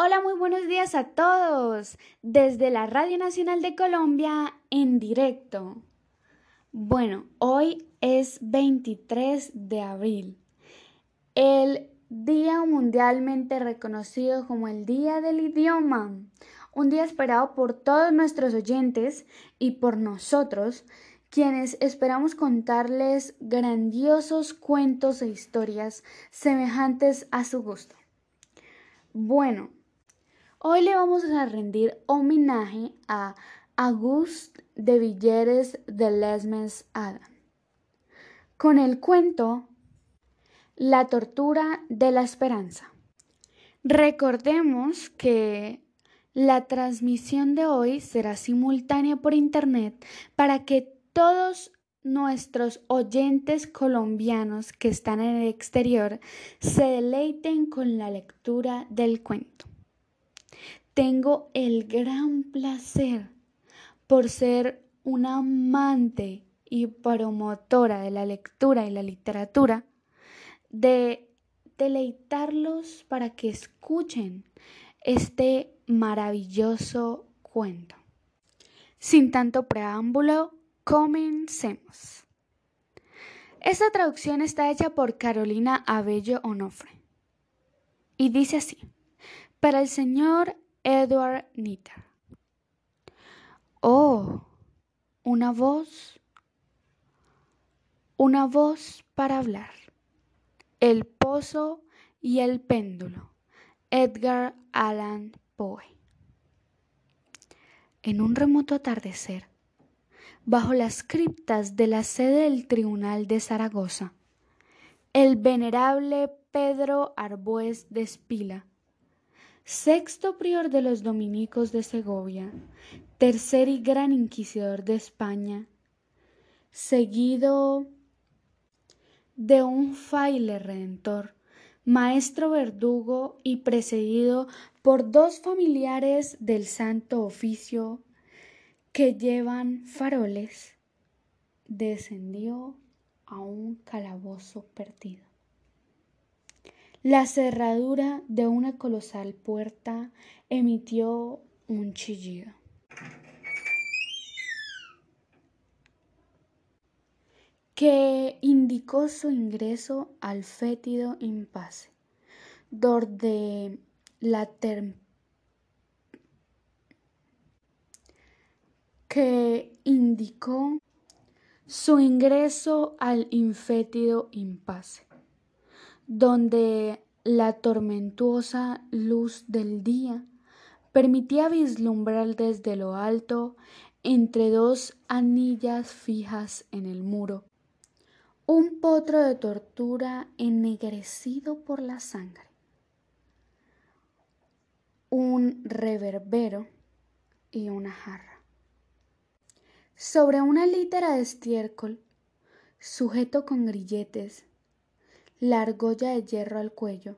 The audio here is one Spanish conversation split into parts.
Hola, muy buenos días a todos desde la Radio Nacional de Colombia en directo. Bueno, hoy es 23 de abril, el día mundialmente reconocido como el Día del Idioma, un día esperado por todos nuestros oyentes y por nosotros, quienes esperamos contarles grandiosos cuentos e historias semejantes a su gusto. Bueno, Hoy le vamos a rendir homenaje a Auguste de Villeres de Lesmes Adam con el cuento La tortura de la esperanza. Recordemos que la transmisión de hoy será simultánea por internet para que todos nuestros oyentes colombianos que están en el exterior se deleiten con la lectura del cuento. Tengo el gran placer por ser una amante y promotora de la lectura y la literatura de deleitarlos para que escuchen este maravilloso cuento. Sin tanto preámbulo, comencemos. Esta traducción está hecha por Carolina Abello Onofre y dice así: Para el señor Edward Nitter. Oh, una voz, una voz para hablar. El pozo y el péndulo. Edgar Allan Poe. En un remoto atardecer, bajo las criptas de la sede del Tribunal de Zaragoza, el venerable Pedro Arbues de Espila sexto prior de los dominicos de Segovia, tercer y gran inquisidor de España, seguido de un fraile redentor, maestro verdugo y precedido por dos familiares del santo oficio que llevan faroles, descendió a un calabozo perdido. La cerradura de una colosal puerta emitió un chillido. que indicó su ingreso al fétido impasse, donde la que indicó su ingreso al infétido impasse donde la tormentuosa luz del día permitía vislumbrar desde lo alto, entre dos anillas fijas en el muro, un potro de tortura ennegrecido por la sangre, un reverbero y una jarra. Sobre una litera de estiércol, sujeto con grilletes, la argolla de hierro al cuello.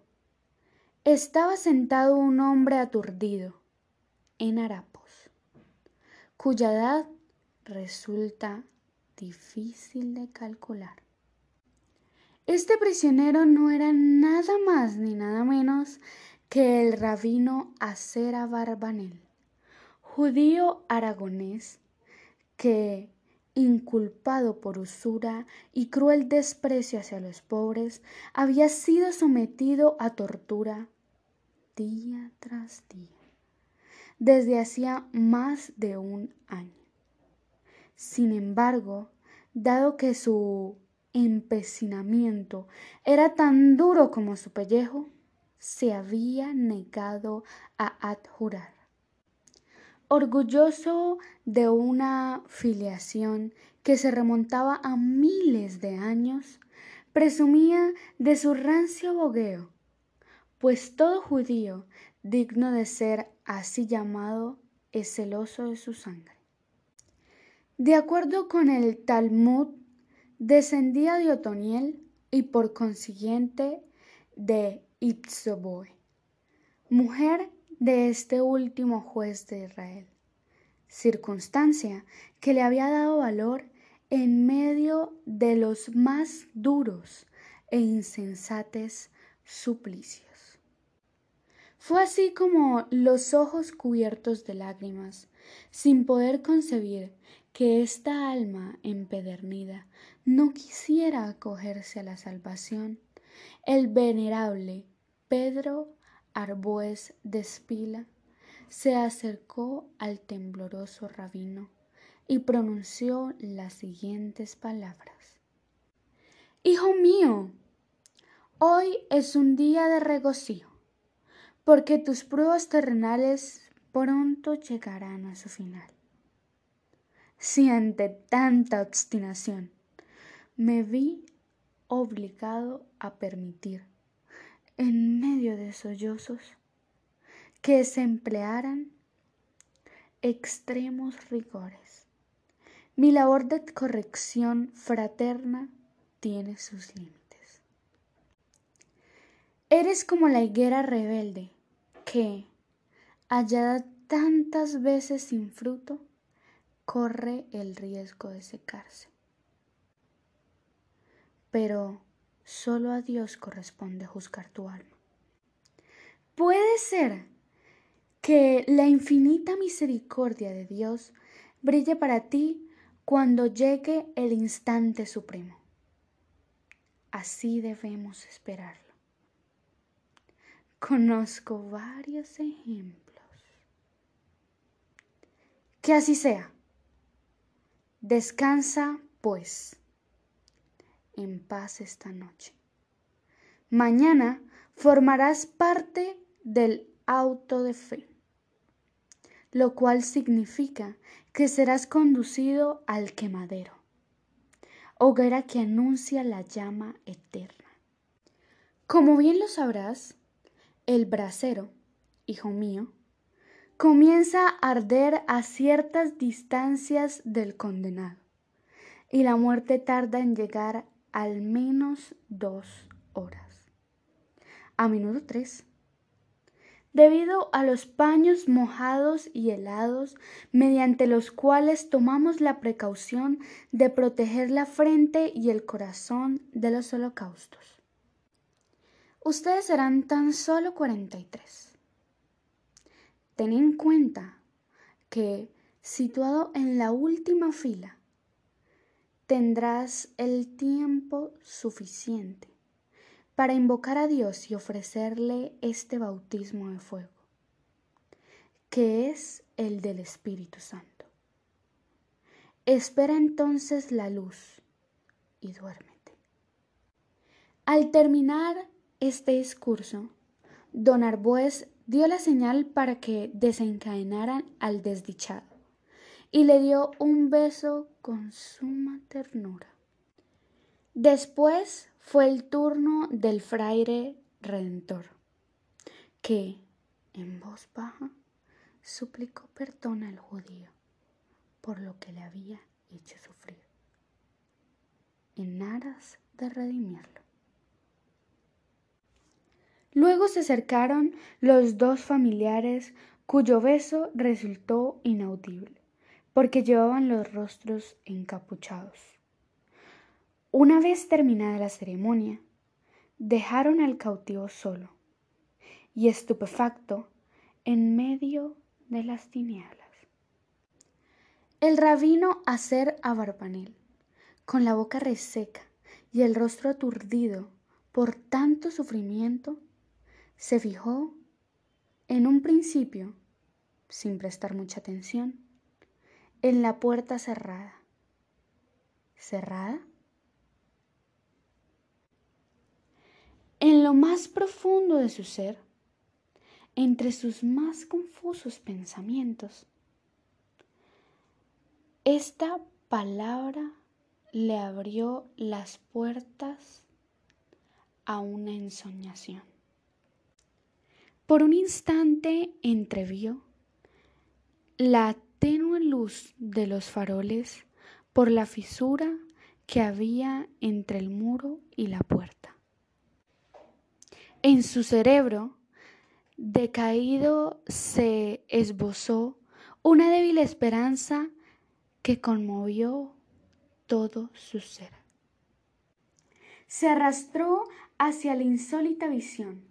Estaba sentado un hombre aturdido, en harapos, cuya edad resulta difícil de calcular. Este prisionero no era nada más ni nada menos que el rabino Acera Barbanel, judío aragonés que inculpado por usura y cruel desprecio hacia los pobres, había sido sometido a tortura día tras día, desde hacía más de un año. Sin embargo, dado que su empecinamiento era tan duro como su pellejo, se había negado a adjurar orgulloso de una filiación que se remontaba a miles de años, presumía de su rancio bogueo, pues todo judío digno de ser así llamado es celoso de su sangre. De acuerdo con el Talmud, descendía de Otoniel y por consiguiente de Itzboe, mujer de este último juez de Israel, circunstancia que le había dado valor en medio de los más duros e insensates suplicios. Fue así como los ojos cubiertos de lágrimas, sin poder concebir que esta alma empedernida no quisiera acogerse a la salvación, el venerable Pedro Arbues de Espila se acercó al tembloroso rabino y pronunció las siguientes palabras. Hijo mío, hoy es un día de regocijo, porque tus pruebas terrenales pronto llegarán a su final. Si ante tanta obstinación me vi obligado a permitir, en medio de sollozos, que se emplearan extremos rigores. Mi labor de corrección fraterna tiene sus límites. Eres como la higuera rebelde que, hallada tantas veces sin fruto, corre el riesgo de secarse. Pero solo a Dios corresponde juzgar tu alma. Puede ser que la infinita misericordia de Dios brille para ti cuando llegue el instante supremo. Así debemos esperarlo. Conozco varios ejemplos. Que así sea. Descansa, pues, en paz esta noche. Mañana formarás parte del auto de fe lo cual significa que serás conducido al quemadero, hoguera que anuncia la llama eterna. Como bien lo sabrás, el brasero, hijo mío, comienza a arder a ciertas distancias del condenado, y la muerte tarda en llegar al menos dos horas, a menudo tres debido a los paños mojados y helados mediante los cuales tomamos la precaución de proteger la frente y el corazón de los holocaustos. Ustedes serán tan solo 43. Ten en cuenta que, situado en la última fila, tendrás el tiempo suficiente para invocar a Dios y ofrecerle este bautismo de fuego, que es el del Espíritu Santo. Espera entonces la luz y duérmete. Al terminar este discurso, don Arbues dio la señal para que desencadenaran al desdichado y le dio un beso con suma ternura. Después fue el turno del fraile redentor, que, en voz baja, suplicó perdón al judío por lo que le había hecho sufrir, en aras de redimirlo. Luego se acercaron los dos familiares cuyo beso resultó inaudible, porque llevaban los rostros encapuchados. Una vez terminada la ceremonia, dejaron al cautivo solo y estupefacto en medio de las tinieblas. El rabino Acer Abarbanel, con la boca reseca y el rostro aturdido por tanto sufrimiento, se fijó en un principio, sin prestar mucha atención, en la puerta cerrada. ¿Cerrada? en lo más profundo de su ser, entre sus más confusos pensamientos. Esta palabra le abrió las puertas a una ensoñación. Por un instante entrevió la tenue luz de los faroles por la fisura que había entre el muro y la puerta. En su cerebro decaído se esbozó una débil esperanza que conmovió todo su ser. Se arrastró hacia la insólita visión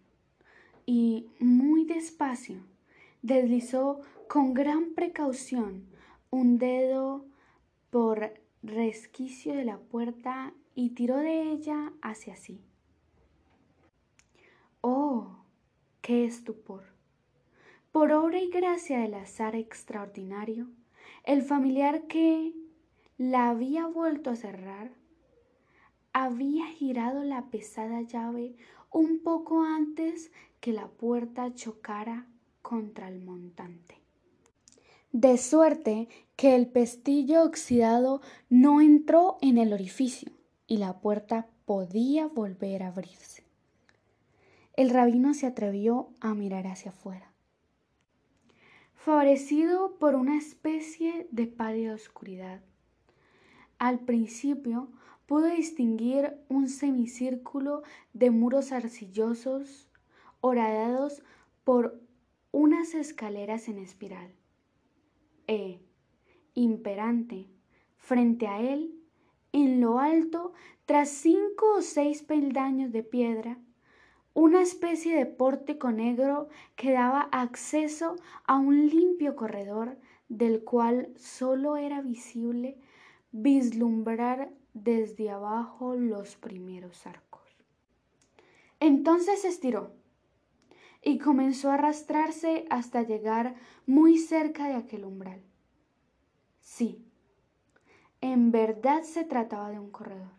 y muy despacio deslizó con gran precaución un dedo por resquicio de la puerta y tiró de ella hacia sí. ¡Oh! ¡Qué estupor! Por obra y gracia del azar extraordinario, el familiar que la había vuelto a cerrar había girado la pesada llave un poco antes que la puerta chocara contra el montante. De suerte que el pestillo oxidado no entró en el orificio y la puerta podía volver a abrirse. El rabino se atrevió a mirar hacia afuera. Favorecido por una especie de pálida oscuridad, al principio pudo distinguir un semicírculo de muros arcillosos horadados por unas escaleras en espiral. E, imperante, frente a él, en lo alto, tras cinco o seis peldaños de piedra, una especie de pórtico negro que daba acceso a un limpio corredor del cual sólo era visible vislumbrar desde abajo los primeros arcos. Entonces se estiró y comenzó a arrastrarse hasta llegar muy cerca de aquel umbral. Sí, en verdad se trataba de un corredor,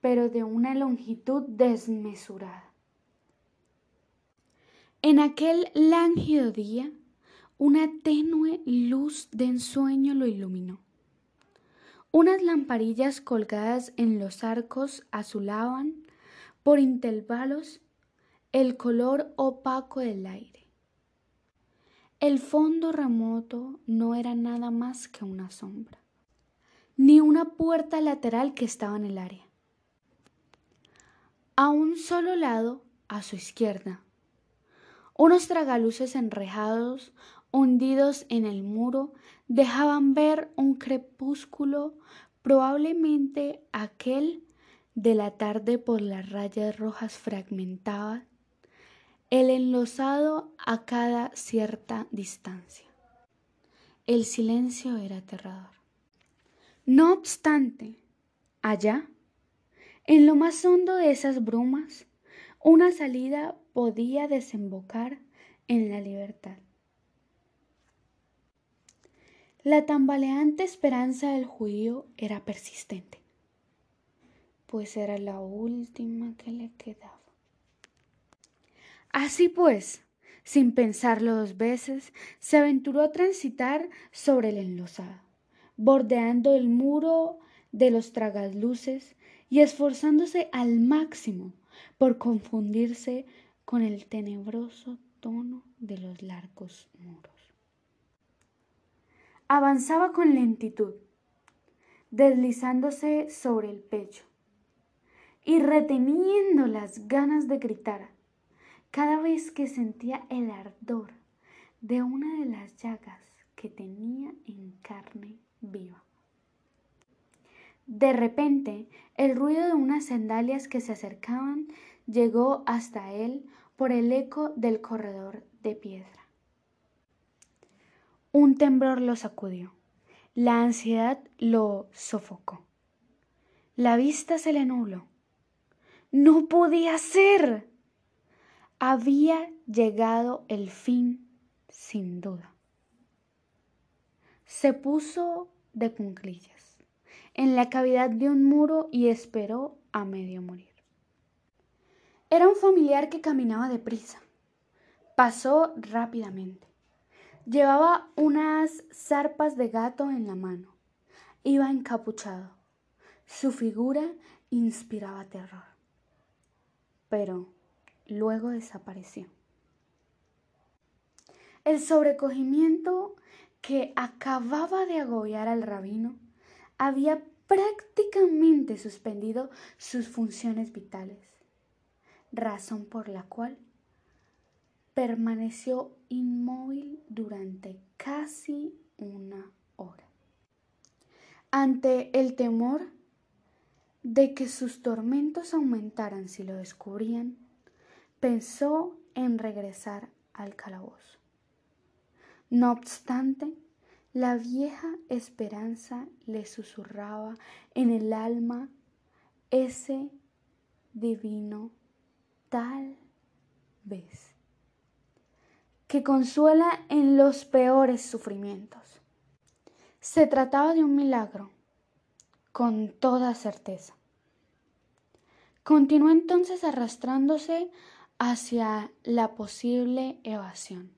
pero de una longitud desmesurada. En aquel lánguido día, una tenue luz de ensueño lo iluminó. Unas lamparillas colgadas en los arcos azulaban por intervalos el color opaco del aire. El fondo remoto no era nada más que una sombra, ni una puerta lateral que estaba en el área. A un solo lado, a su izquierda, unos tragaluces enrejados hundidos en el muro, dejaban ver un crepúsculo, probablemente aquel de la tarde por las rayas rojas fragmentadas, el enlosado a cada cierta distancia. El silencio era aterrador. No obstante, allá, en lo más hondo de esas brumas, una salida podía desembocar en la libertad. La tambaleante esperanza del judío era persistente, pues era la última que le quedaba. Así pues, sin pensarlo dos veces, se aventuró a transitar sobre el enlosado, bordeando el muro de los tragasluces y esforzándose al máximo por confundirse con el tenebroso tono de los largos muros. Avanzaba con lentitud, deslizándose sobre el pecho y reteniendo las ganas de gritar cada vez que sentía el ardor de una de las llagas que tenía en carne viva. De repente, el ruido de unas sandalias que se acercaban llegó hasta él por el eco del corredor de piedra. Un temblor lo sacudió. La ansiedad lo sofocó. La vista se le nubló. No podía ser. Había llegado el fin, sin duda. Se puso de cunclillas en la cavidad de un muro y esperó a medio morir. Era un familiar que caminaba deprisa. Pasó rápidamente. Llevaba unas zarpas de gato en la mano. Iba encapuchado. Su figura inspiraba terror. Pero luego desapareció. El sobrecogimiento que acababa de agobiar al rabino había prácticamente suspendido sus funciones vitales, razón por la cual permaneció inmóvil durante casi una hora. Ante el temor de que sus tormentos aumentaran si lo descubrían, pensó en regresar al calabozo. No obstante, la vieja esperanza le susurraba en el alma ese divino tal vez, que consuela en los peores sufrimientos. Se trataba de un milagro, con toda certeza. Continuó entonces arrastrándose hacia la posible evasión.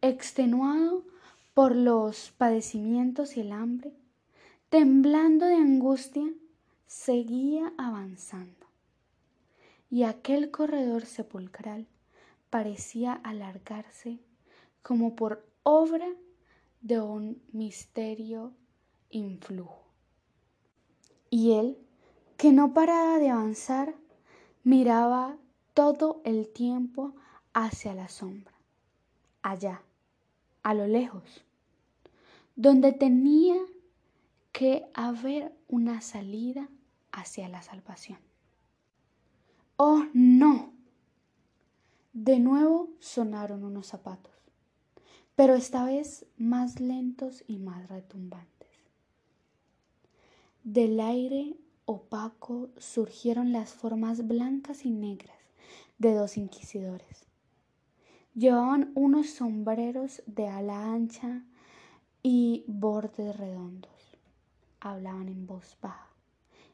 Extenuado por los padecimientos y el hambre, temblando de angustia, seguía avanzando. Y aquel corredor sepulcral parecía alargarse como por obra de un misterio influjo. Y él, que no paraba de avanzar, miraba todo el tiempo hacia la sombra, allá, a lo lejos, donde tenía que haber una salida hacia la salvación. ¡Oh, no! De nuevo sonaron unos zapatos, pero esta vez más lentos y más retumbantes. Del aire opaco surgieron las formas blancas y negras de dos inquisidores. Llevaban unos sombreros de ala ancha y bordes redondos. Hablaban en voz baja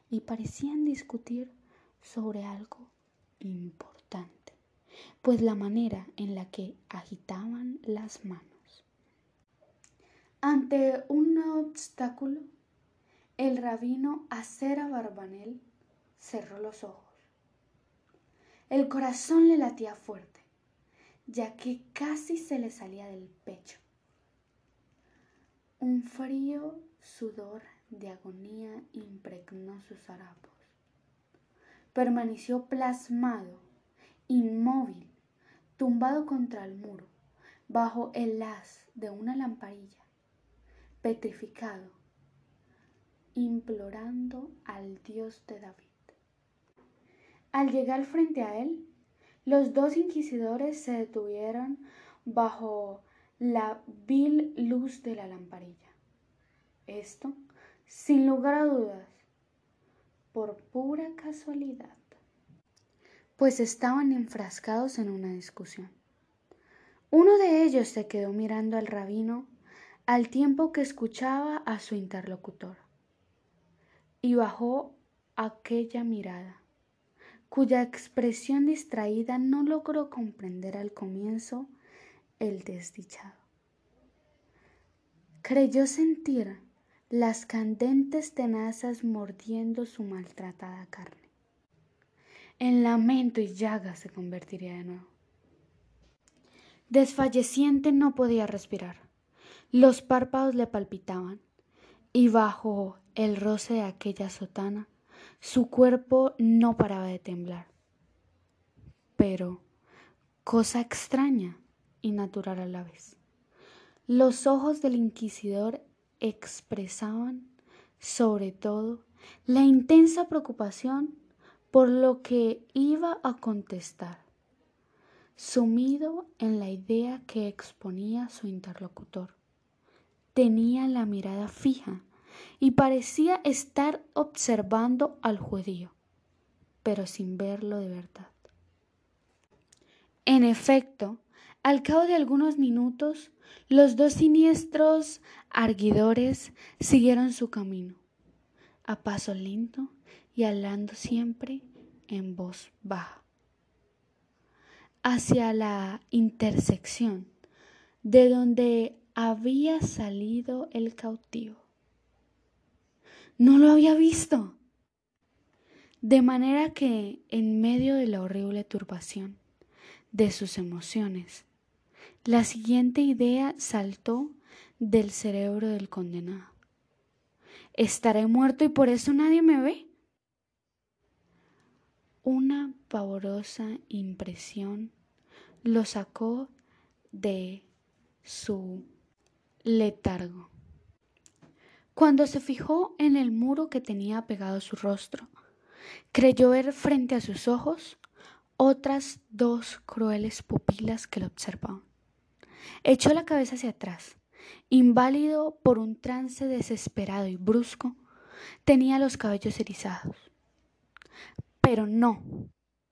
y parecían discutir sobre algo importante, pues la manera en la que agitaban las manos. Ante un obstáculo, el rabino Acera Barbanel cerró los ojos. El corazón le latía fuerte, ya que casi se le salía del pecho. Un frío sudor de agonía impregnó sus harapos. Permaneció plasmado, inmóvil, tumbado contra el muro, bajo el haz de una lamparilla, petrificado, implorando al Dios de David. Al llegar frente a él, los dos inquisidores se detuvieron bajo la vil luz de la lamparilla. Esto sin lugar a dudas, por pura casualidad, pues estaban enfrascados en una discusión. Uno de ellos se quedó mirando al rabino al tiempo que escuchaba a su interlocutor y bajó aquella mirada, cuya expresión distraída no logró comprender al comienzo el desdichado. Creyó sentir las candentes tenazas mordiendo su maltratada carne. En lamento y llaga se convertiría de nuevo. Desfalleciente no podía respirar. Los párpados le palpitaban y bajo el roce de aquella sotana su cuerpo no paraba de temblar. Pero, cosa extraña y natural a la vez, los ojos del inquisidor expresaban, sobre todo, la intensa preocupación por lo que iba a contestar, sumido en la idea que exponía su interlocutor. Tenía la mirada fija y parecía estar observando al judío, pero sin verlo de verdad. En efecto, al cabo de algunos minutos, los dos siniestros arguidores siguieron su camino, a paso lento y hablando siempre en voz baja, hacia la intersección de donde había salido el cautivo. No lo había visto. De manera que, en medio de la horrible turbación de sus emociones, la siguiente idea saltó del cerebro del condenado. ¿Estaré muerto y por eso nadie me ve? Una pavorosa impresión lo sacó de su letargo. Cuando se fijó en el muro que tenía pegado su rostro, creyó ver frente a sus ojos otras dos crueles pupilas que lo observaban. Echó la cabeza hacia atrás. Inválido por un trance desesperado y brusco, tenía los cabellos erizados. Pero no,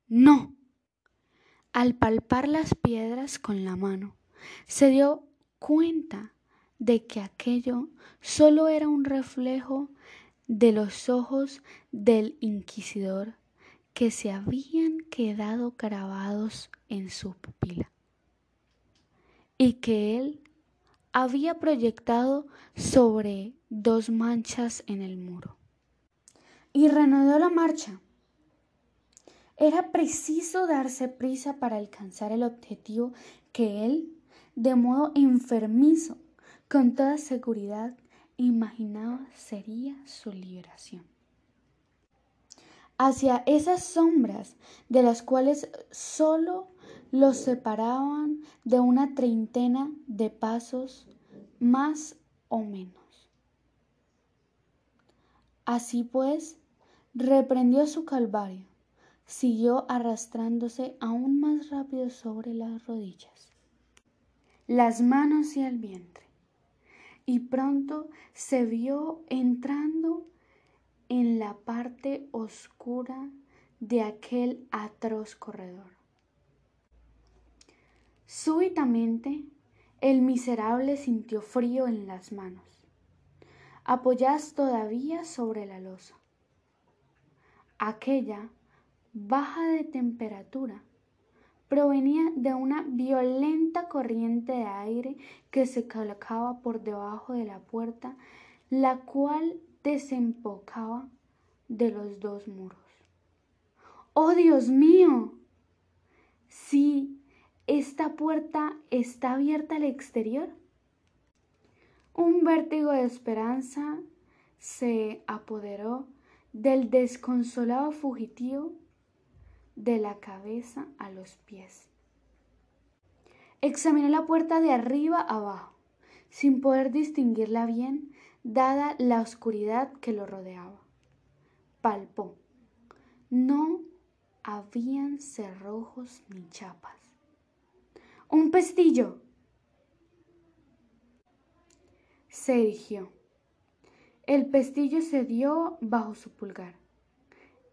no. Al palpar las piedras con la mano, se dio cuenta de que aquello solo era un reflejo de los ojos del inquisidor que se habían quedado grabados en su pupila y que él había proyectado sobre dos manchas en el muro. Y reanudó la marcha. Era preciso darse prisa para alcanzar el objetivo que él, de modo enfermizo, con toda seguridad, imaginaba sería su liberación. Hacia esas sombras de las cuales sólo los separaban de una treintena de pasos más o menos. Así pues, reprendió su calvario, siguió arrastrándose aún más rápido sobre las rodillas, las manos y el vientre, y pronto se vio entrando en la parte oscura de aquel atroz corredor. Súbitamente el miserable sintió frío en las manos, apoyadas todavía sobre la losa. Aquella baja de temperatura provenía de una violenta corriente de aire que se colocaba por debajo de la puerta, la cual desembocaba de los dos muros. ¡Oh, Dios mío! Sí, ¿Esta puerta está abierta al exterior? Un vértigo de esperanza se apoderó del desconsolado fugitivo de la cabeza a los pies. Examiné la puerta de arriba abajo, sin poder distinguirla bien, dada la oscuridad que lo rodeaba. Palpó. No habían cerrojos ni chapas un pestillo. Se erigió. El pestillo se dio bajo su pulgar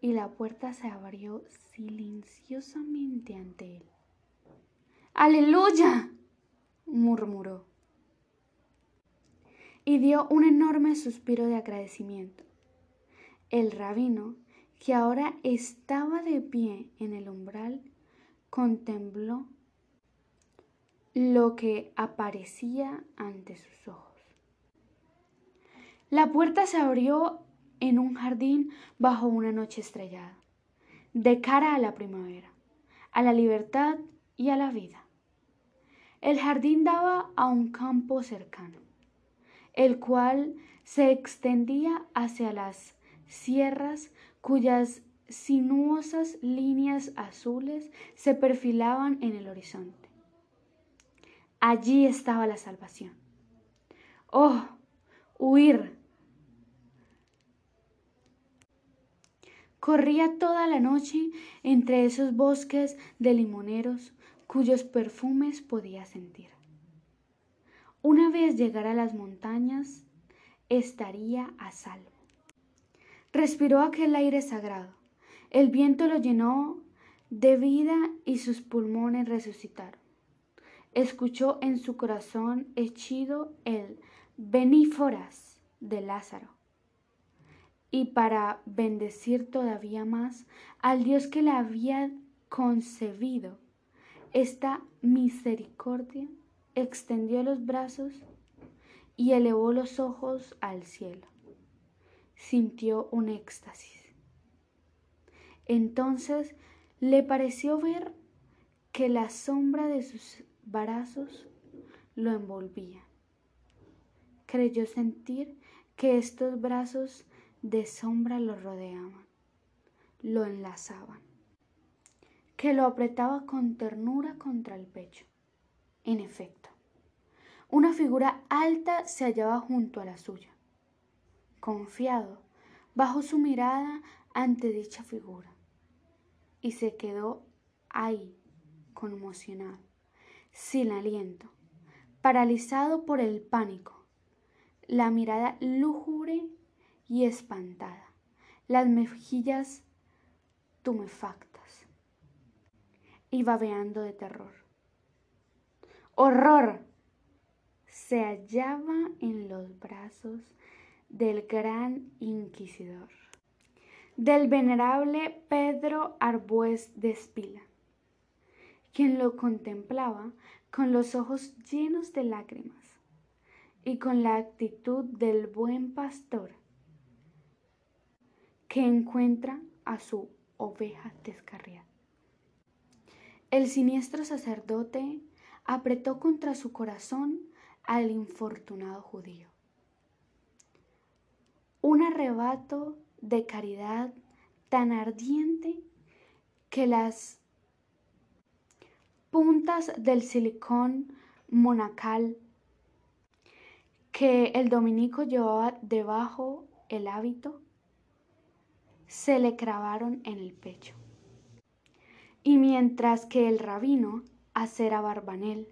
y la puerta se abrió silenciosamente ante él. ¡Aleluya! murmuró. Y dio un enorme suspiro de agradecimiento. El rabino, que ahora estaba de pie en el umbral, contempló lo que aparecía ante sus ojos. La puerta se abrió en un jardín bajo una noche estrellada, de cara a la primavera, a la libertad y a la vida. El jardín daba a un campo cercano, el cual se extendía hacia las sierras cuyas sinuosas líneas azules se perfilaban en el horizonte. Allí estaba la salvación. Oh, huir. Corría toda la noche entre esos bosques de limoneros cuyos perfumes podía sentir. Una vez llegara a las montañas, estaría a salvo. Respiró aquel aire sagrado. El viento lo llenó de vida y sus pulmones resucitaron escuchó en su corazón hechido el beníforas de Lázaro. Y para bendecir todavía más al Dios que le había concebido esta misericordia, extendió los brazos y elevó los ojos al cielo. Sintió un éxtasis. Entonces le pareció ver que la sombra de sus brazos lo envolvían. Creyó sentir que estos brazos de sombra lo rodeaban, lo enlazaban, que lo apretaba con ternura contra el pecho. En efecto, una figura alta se hallaba junto a la suya. Confiado, bajo su mirada ante dicha figura y se quedó ahí, conmocionado, sin aliento, paralizado por el pánico, la mirada lúgubre y espantada, las mejillas tumefactas y babeando de terror. ¡Horror! Se hallaba en los brazos del gran inquisidor, del venerable Pedro Arbués de Espila, quien lo contemplaba con los ojos llenos de lágrimas y con la actitud del buen pastor que encuentra a su oveja descarriada. El siniestro sacerdote apretó contra su corazón al infortunado judío. Un arrebato de caridad tan ardiente que las puntas del silicón monacal que el dominico llevaba debajo el hábito se le clavaron en el pecho. Y mientras que el rabino, acera barbanel,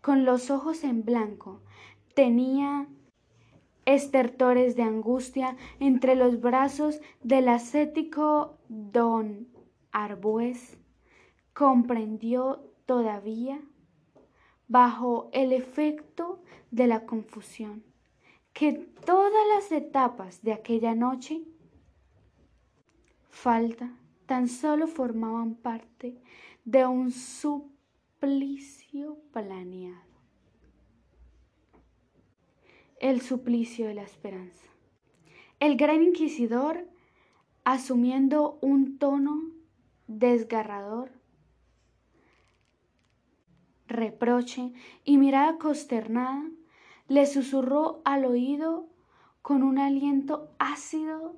con los ojos en blanco, tenía estertores de angustia entre los brazos del ascético don Arbues, comprendió todavía, bajo el efecto de la confusión, que todas las etapas de aquella noche falta tan solo formaban parte de un suplicio planeado. El suplicio de la esperanza. El gran inquisidor, asumiendo un tono desgarrador, reproche y mirada consternada, le susurró al oído con un aliento ácido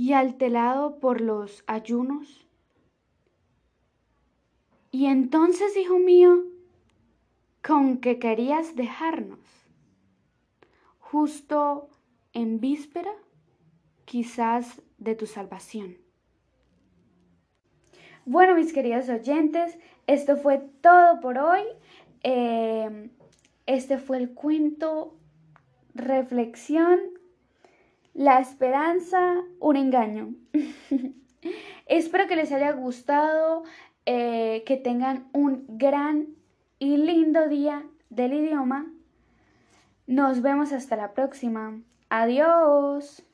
y alterado por los ayunos. Y entonces, hijo mío, con que querías dejarnos, justo en víspera, quizás de tu salvación. Bueno, mis queridos oyentes, esto fue todo por hoy. Eh, este fue el cuento reflexión la esperanza, un engaño. Espero que les haya gustado, eh, que tengan un gran y lindo día del idioma. Nos vemos hasta la próxima. Adiós.